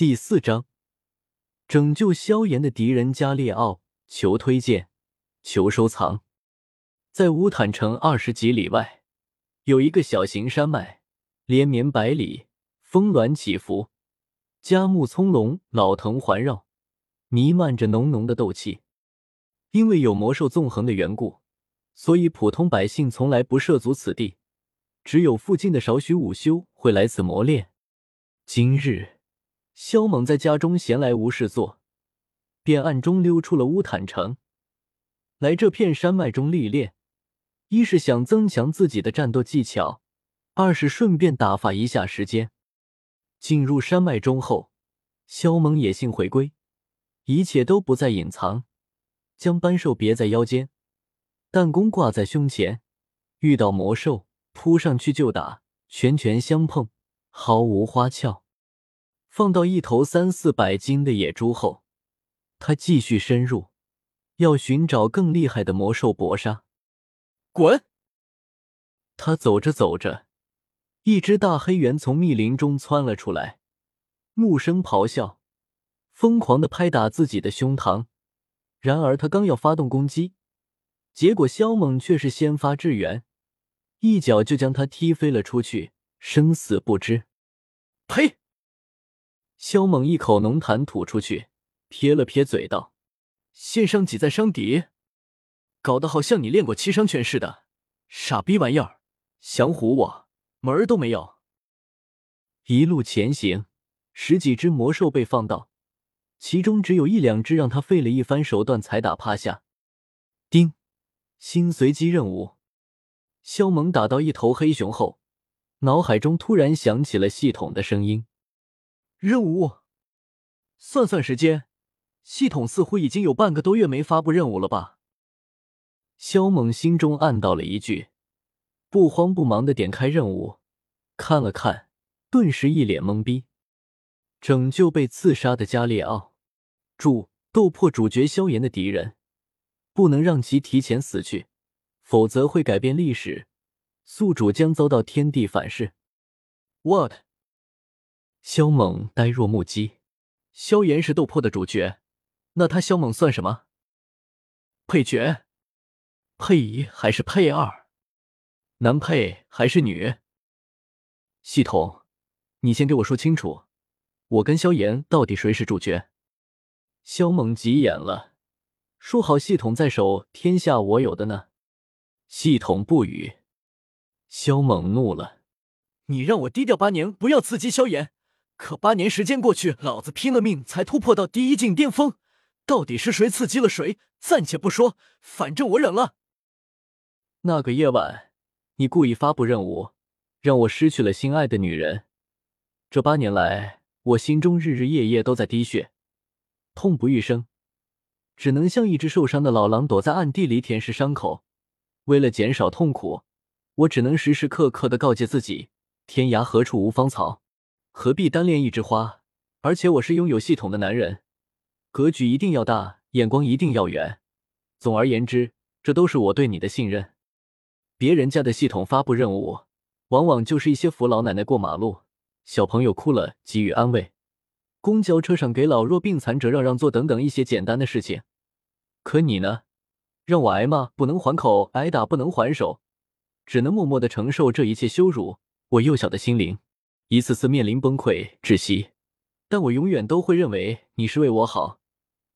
第四章，拯救萧炎的敌人加列奥。求推荐，求收藏。在乌坦城二十几里外，有一个小型山脉，连绵百里，峰峦起伏，佳木葱茏，老藤环绕，弥漫着浓浓的斗气。因为有魔兽纵横的缘故，所以普通百姓从来不涉足此地，只有附近的少许武修会来此磨练。今日。萧猛在家中闲来无事做，便暗中溜出了乌坦城，来这片山脉中历练。一是想增强自己的战斗技巧，二是顺便打发一下时间。进入山脉中后，萧猛野性回归，一切都不再隐藏，将斑兽别在腰间，弹弓挂在胸前，遇到魔兽扑上去就打，拳拳相碰，毫无花俏。放到一头三四百斤的野猪后，他继续深入，要寻找更厉害的魔兽搏杀。滚！他走着走着，一只大黑猿从密林中窜了出来，怒声咆哮，疯狂的拍打自己的胸膛。然而他刚要发动攻击，结果萧猛却是先发制人，一脚就将他踢飞了出去，生死不知。呸！萧猛一口浓痰吐出去，撇了撇嘴道：“先伤己再伤敌，搞得好像你练过七伤拳似的，傻逼玩意儿，想唬我门儿都没有。”一路前行，十几只魔兽被放倒，其中只有一两只让他费了一番手段才打趴下。丁，新随机任务。萧猛打到一头黑熊后，脑海中突然响起了系统的声音。任务，算算时间，系统似乎已经有半个多月没发布任务了吧？萧猛心中暗道了一句，不慌不忙的点开任务，看了看，顿时一脸懵逼。拯救被刺杀的加列奥，注：斗破主角萧炎的敌人，不能让其提前死去，否则会改变历史，宿主将遭到天地反噬。What？萧猛呆若木鸡，萧炎是斗破的主角，那他萧猛算什么？配角？配一还是配二？男配还是女？系统，你先给我说清楚，我跟萧炎到底谁是主角？萧猛急眼了，说好系统在手，天下我有的呢。系统不语，萧猛怒了，你让我低调八年，不要刺激萧炎。可八年时间过去，老子拼了命才突破到第一境巅峰，到底是谁刺激了谁？暂且不说，反正我忍了。那个夜晚，你故意发布任务，让我失去了心爱的女人。这八年来，我心中日日夜夜都在滴血，痛不欲生，只能像一只受伤的老狼，躲在暗地里舔舐伤口。为了减少痛苦，我只能时时刻刻的告诫自己：天涯何处无芳草。何必单恋一枝花？而且我是拥有系统的男人，格局一定要大，眼光一定要远。总而言之，这都是我对你的信任。别人家的系统发布任务，往往就是一些扶老奶奶过马路，小朋友哭了给予安慰，公交车上给老弱病残者让让座等等一些简单的事情。可你呢？让我挨骂不能还口，挨打不能还手，只能默默的承受这一切羞辱。我幼小的心灵。一次次面临崩溃窒息，但我永远都会认为你是为我好，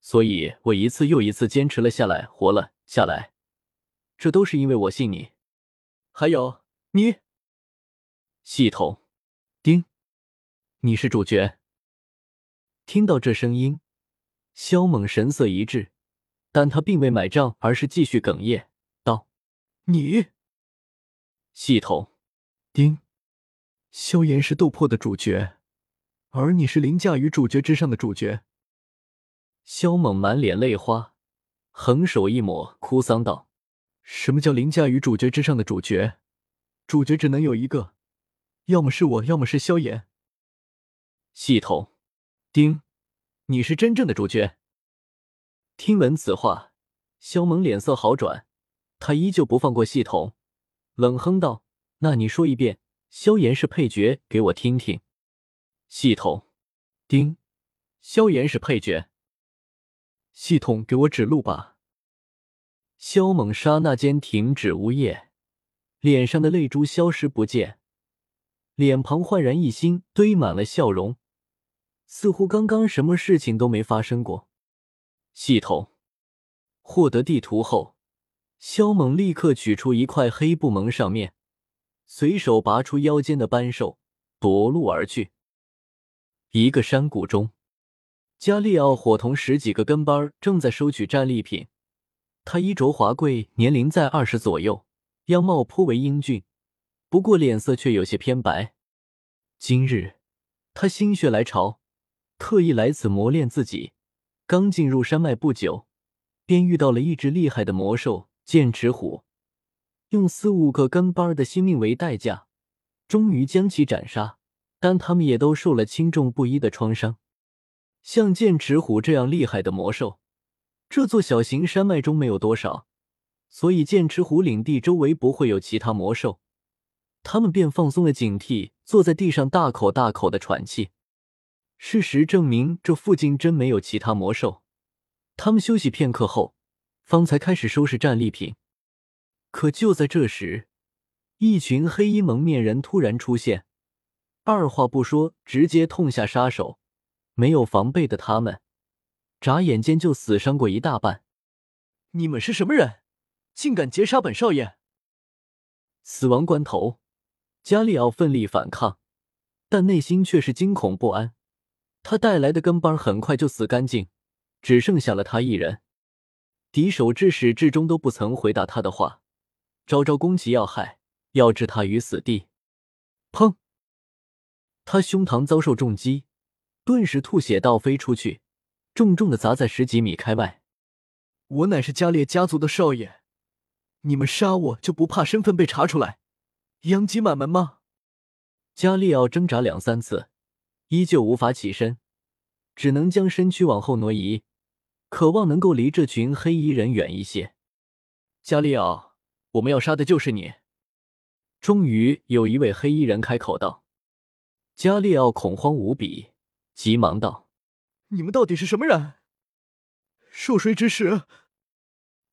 所以我一次又一次坚持了下来，活了下来。这都是因为我信你。还有你，系统，丁，你是主角。听到这声音，萧猛神色一滞，但他并未买账，而是继续哽咽道：“你，系统，丁。”萧炎是斗破的主角，而你是凌驾于主角之上的主角。萧猛满脸泪花，横手一抹，哭丧道：“什么叫凌驾于主角之上的主角？主角只能有一个，要么是我，要么是萧炎。”系统，丁，你是真正的主角。听闻此话，萧猛脸色好转，他依旧不放过系统，冷哼道：“那你说一遍。”萧炎是配角，给我听听。系统，丁，萧炎是配角。系统给我指路吧。萧猛刹那间停止呜咽，脸上的泪珠消失不见，脸庞焕然一新，堆满了笑容，似乎刚刚什么事情都没发生过。系统获得地图后，萧猛立刻取出一块黑布蒙上面，随手拔出腰间的扳手，夺路而去。一个山谷中。加利奥伙同十几个跟班正在收取战利品。他衣着华贵，年龄在二十左右，样貌颇为英俊，不过脸色却有些偏白。今日他心血来潮，特意来此磨练自己。刚进入山脉不久，便遇到了一只厉害的魔兽剑齿虎，用四五个跟班的性命为代价，终于将其斩杀。但他们也都受了轻重不一的创伤。像剑齿虎这样厉害的魔兽，这座小型山脉中没有多少，所以剑齿虎领地周围不会有其他魔兽。他们便放松了警惕，坐在地上大口大口的喘气。事实证明，这附近真没有其他魔兽。他们休息片刻后，方才开始收拾战利品。可就在这时，一群黑衣蒙面人突然出现，二话不说，直接痛下杀手。没有防备的他们，眨眼间就死伤过一大半。你们是什么人，竟敢劫杀本少爷？死亡关头，加利奥奋力反抗，但内心却是惊恐不安。他带来的跟班很快就死干净，只剩下了他一人。敌手至始至终都不曾回答他的话，招招攻其要害，要置他于死地。砰！他胸膛遭受重击。顿时吐血倒飞出去，重重的砸在十几米开外。我乃是加列家族的少爷，你们杀我就不怕身份被查出来，殃及满门吗？加利奥挣扎两三次，依旧无法起身，只能将身躯往后挪移，渴望能够离这群黑衣人远一些。加利奥，我们要杀的就是你。终于有一位黑衣人开口道。加利奥恐慌无比。急忙道：“你们到底是什么人？受谁指使？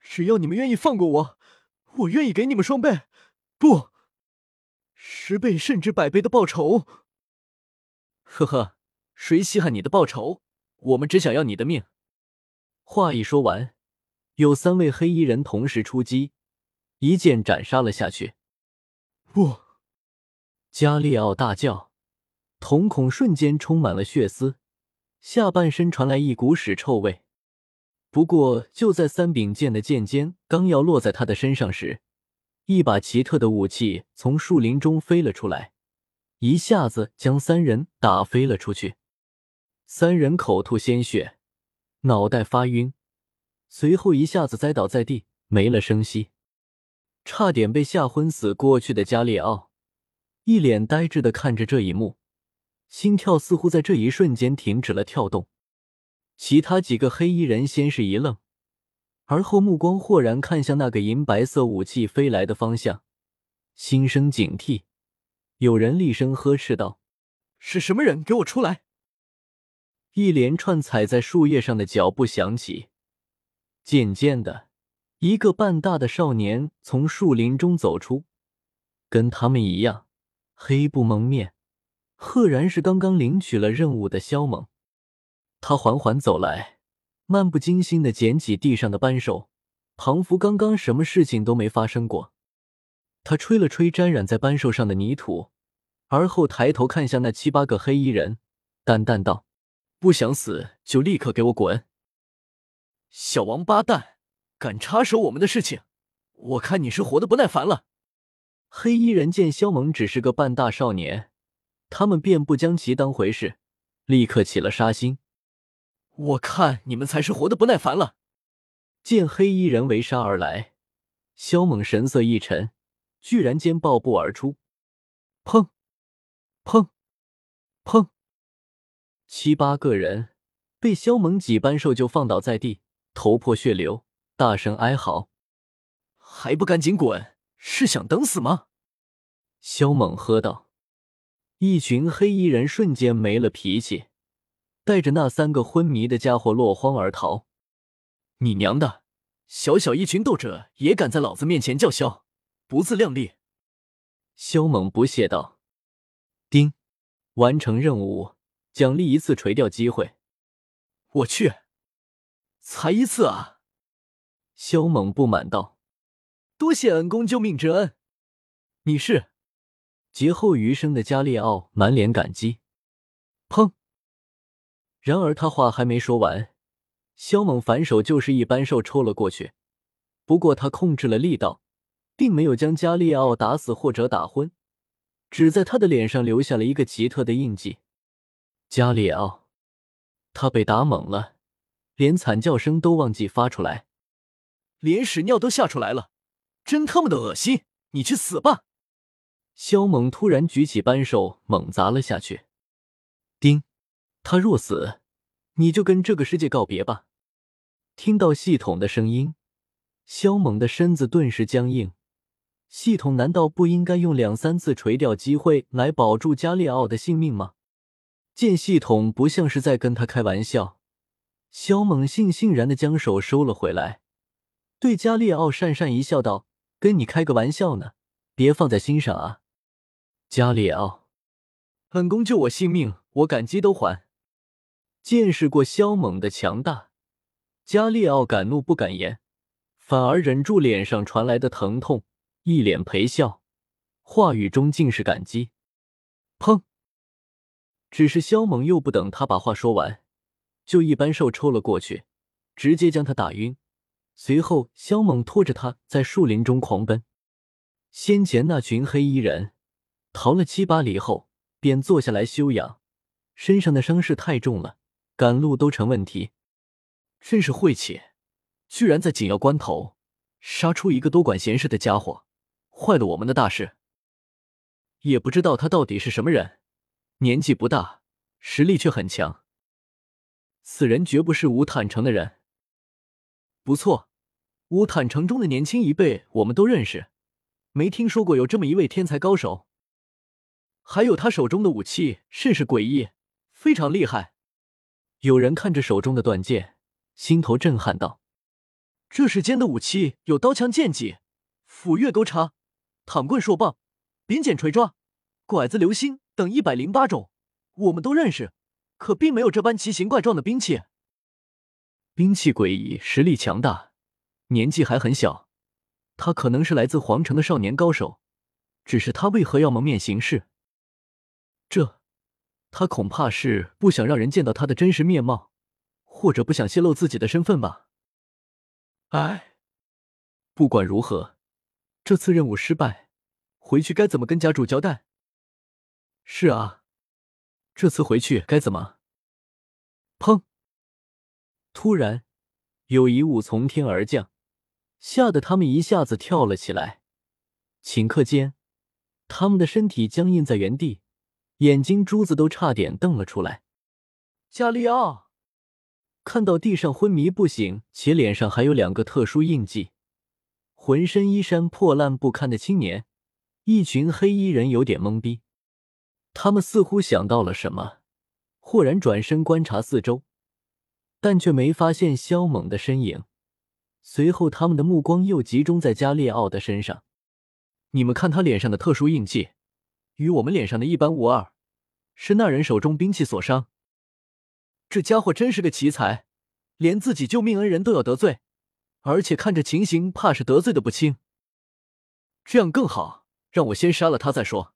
只要你们愿意放过我，我愿意给你们双倍，不，十倍甚至百倍的报酬。”呵呵，谁稀罕你的报酬？我们只想要你的命。话一说完，有三位黑衣人同时出击，一剑斩杀了下去。不！加利奥大叫。瞳孔瞬间充满了血丝，下半身传来一股屎臭味。不过，就在三柄剑的剑尖刚要落在他的身上时，一把奇特的武器从树林中飞了出来，一下子将三人打飞了出去。三人口吐鲜血，脑袋发晕，随后一下子栽倒在地，没了声息。差点被吓昏死过去的加列奥，一脸呆滞的看着这一幕。心跳似乎在这一瞬间停止了跳动，其他几个黑衣人先是一愣，而后目光豁然看向那个银白色武器飞来的方向，心生警惕。有人厉声呵斥道：“是什么人？给我出来！”一连串踩在树叶上的脚步响起，渐渐的，一个半大的少年从树林中走出，跟他们一样，黑布蒙面。赫然是刚刚领取了任务的萧猛，他缓缓走来，漫不经心的捡起地上的扳手，仿佛刚刚什么事情都没发生过。他吹了吹沾染在扳手上的泥土，而后抬头看向那七八个黑衣人，淡淡道：“不想死就立刻给我滚！小王八蛋，敢插手我们的事情，我看你是活得不耐烦了。”黑衣人见萧猛只是个半大少年。他们便不将其当回事，立刻起了杀心。我看你们才是活得不耐烦了。见黑衣人围杀而来，萧猛神色一沉，居然间暴步而出。砰！砰！砰！七八个人被萧猛几扳手就放倒在地，头破血流，大声哀嚎：“还不赶紧滚！是想等死吗？”萧猛喝道。一群黑衣人瞬间没了脾气，带着那三个昏迷的家伙落荒而逃。你娘的！小小一群斗者也敢在老子面前叫嚣，不自量力！萧猛不屑道：“丁，完成任务，奖励一次垂钓机会。”我去，才一次啊！萧猛不满道：“多谢恩公救命之恩。”你是？劫后余生的加列奥满脸感激。砰！然而他话还没说完，萧猛反手就是一扳手抽了过去。不过他控制了力道，并没有将加列奥打死或者打昏，只在他的脸上留下了一个奇特的印记。加列奥，他被打懵了，连惨叫声都忘记发出来，连屎尿都吓出来了，真他妈的恶心！你去死吧！萧猛突然举起扳手，猛砸了下去。叮！他若死，你就跟这个世界告别吧。听到系统的声音，萧猛的身子顿时僵硬。系统难道不应该用两三次垂钓机会来保住加列奥的性命吗？见系统不像是在跟他开玩笑，萧猛悻悻然的将手收了回来，对加列奥讪讪一笑，道：“跟你开个玩笑呢，别放在心上啊。”加列奥，本宫救我性命，我感激都还。见识过萧猛的强大，加列奥敢怒不敢言，反而忍住脸上传来的疼痛，一脸陪笑，话语中尽是感激。砰！只是萧猛又不等他把话说完，就一扳手抽了过去，直接将他打晕。随后，萧猛拖着他在树林中狂奔。先前那群黑衣人。逃了七八里后，便坐下来休养，身上的伤势太重了，赶路都成问题。真是晦气，居然在紧要关头杀出一个多管闲事的家伙，坏了我们的大事。也不知道他到底是什么人，年纪不大，实力却很强。此人绝不是无坦城的人。不错，乌坦城中的年轻一辈我们都认识，没听说过有这么一位天才高手。还有他手中的武器甚是诡异，非常厉害。有人看着手中的断剑，心头震撼道：“这世间的武器有刀枪剑戟、斧钺钩叉、躺棍槊棒、柄剪锤抓、拐子流星等一百零八种，我们都认识，可并没有这般奇形怪状的兵器。兵器诡异，实力强大，年纪还很小。他可能是来自皇城的少年高手，只是他为何要蒙面行事？”这，他恐怕是不想让人见到他的真实面貌，或者不想泄露自己的身份吧。哎，不管如何，这次任务失败，回去该怎么跟家主交代？是啊，这次回去该怎么？砰！突然，有一物从天而降，吓得他们一下子跳了起来。顷刻间，他们的身体僵硬在原地。眼睛珠子都差点瞪了出来。加利奥看到地上昏迷不醒且脸上还有两个特殊印记、浑身衣衫破烂不堪的青年，一群黑衣人有点懵逼。他们似乎想到了什么，豁然转身观察四周，但却没发现萧猛的身影。随后，他们的目光又集中在加列奥的身上。你们看他脸上的特殊印记。与我们脸上的一般无二，是那人手中兵器所伤。这家伙真是个奇才，连自己救命恩人都要得罪，而且看这情形，怕是得罪的不轻。这样更好，让我先杀了他再说。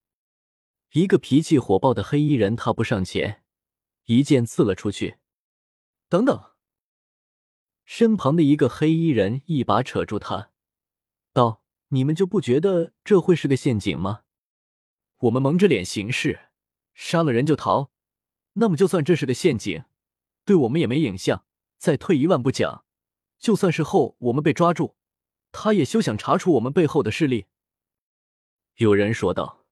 一个脾气火爆的黑衣人踏步上前，一剑刺了出去。等等，身旁的一个黑衣人一把扯住他，道：“你们就不觉得这会是个陷阱吗？”我们蒙着脸行事，杀了人就逃，那么就算这是个陷阱，对我们也没影响。再退一万步讲，就算是后我们被抓住，他也休想查出我们背后的势力。有人说道：“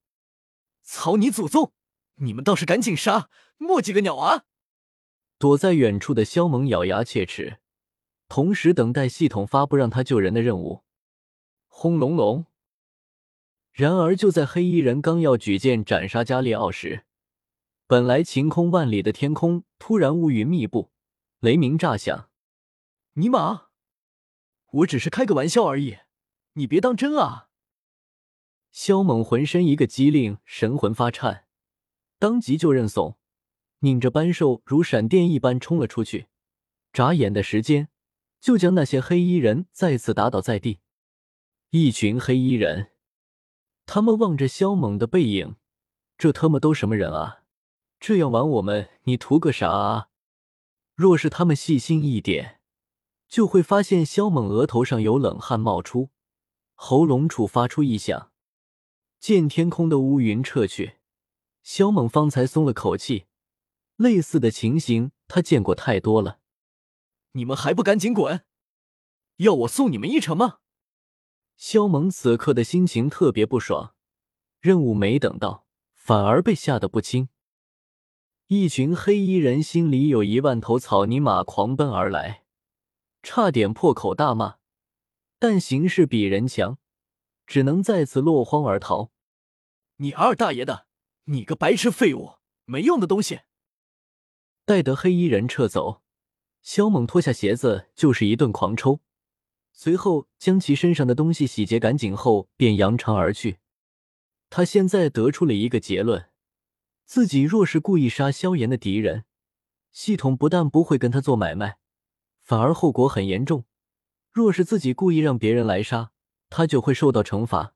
草你祖宗！你们倒是赶紧杀，墨几个鸟啊！”躲在远处的萧猛咬牙切齿，同时等待系统发布让他救人的任务。轰隆隆。然而，就在黑衣人刚要举剑斩杀加列奥时，本来晴空万里的天空突然乌云密布，雷鸣炸响。尼玛，我只是开个玩笑而已，你别当真啊！萧猛浑身一个机灵，神魂发颤，当即就认怂，拧着扳手如闪电一般冲了出去，眨眼的时间就将那些黑衣人再次打倒在地。一群黑衣人，他们望着萧猛的背影，这他妈都什么人啊？这样玩我们，你图个啥啊？若是他们细心一点，就会发现萧猛额头上有冷汗冒出，喉咙处发出异响。见天空的乌云撤去，萧猛方才松了口气。类似的情形他见过太多了。你们还不赶紧滚！要我送你们一程吗？萧猛此刻的心情特别不爽，任务没等到，反而被吓得不轻。一群黑衣人心里有一万头草泥马狂奔而来，差点破口大骂，但形势比人强，只能再次落荒而逃。你二大爷的！你个白痴废物，没用的东西！待得黑衣人撤走，萧猛脱下鞋子就是一顿狂抽，随后将其身上的东西洗劫干净后，便扬长而去。他现在得出了一个结论：自己若是故意杀萧炎的敌人，系统不但不会跟他做买卖，反而后果很严重；若是自己故意让别人来杀，他就会受到惩罚。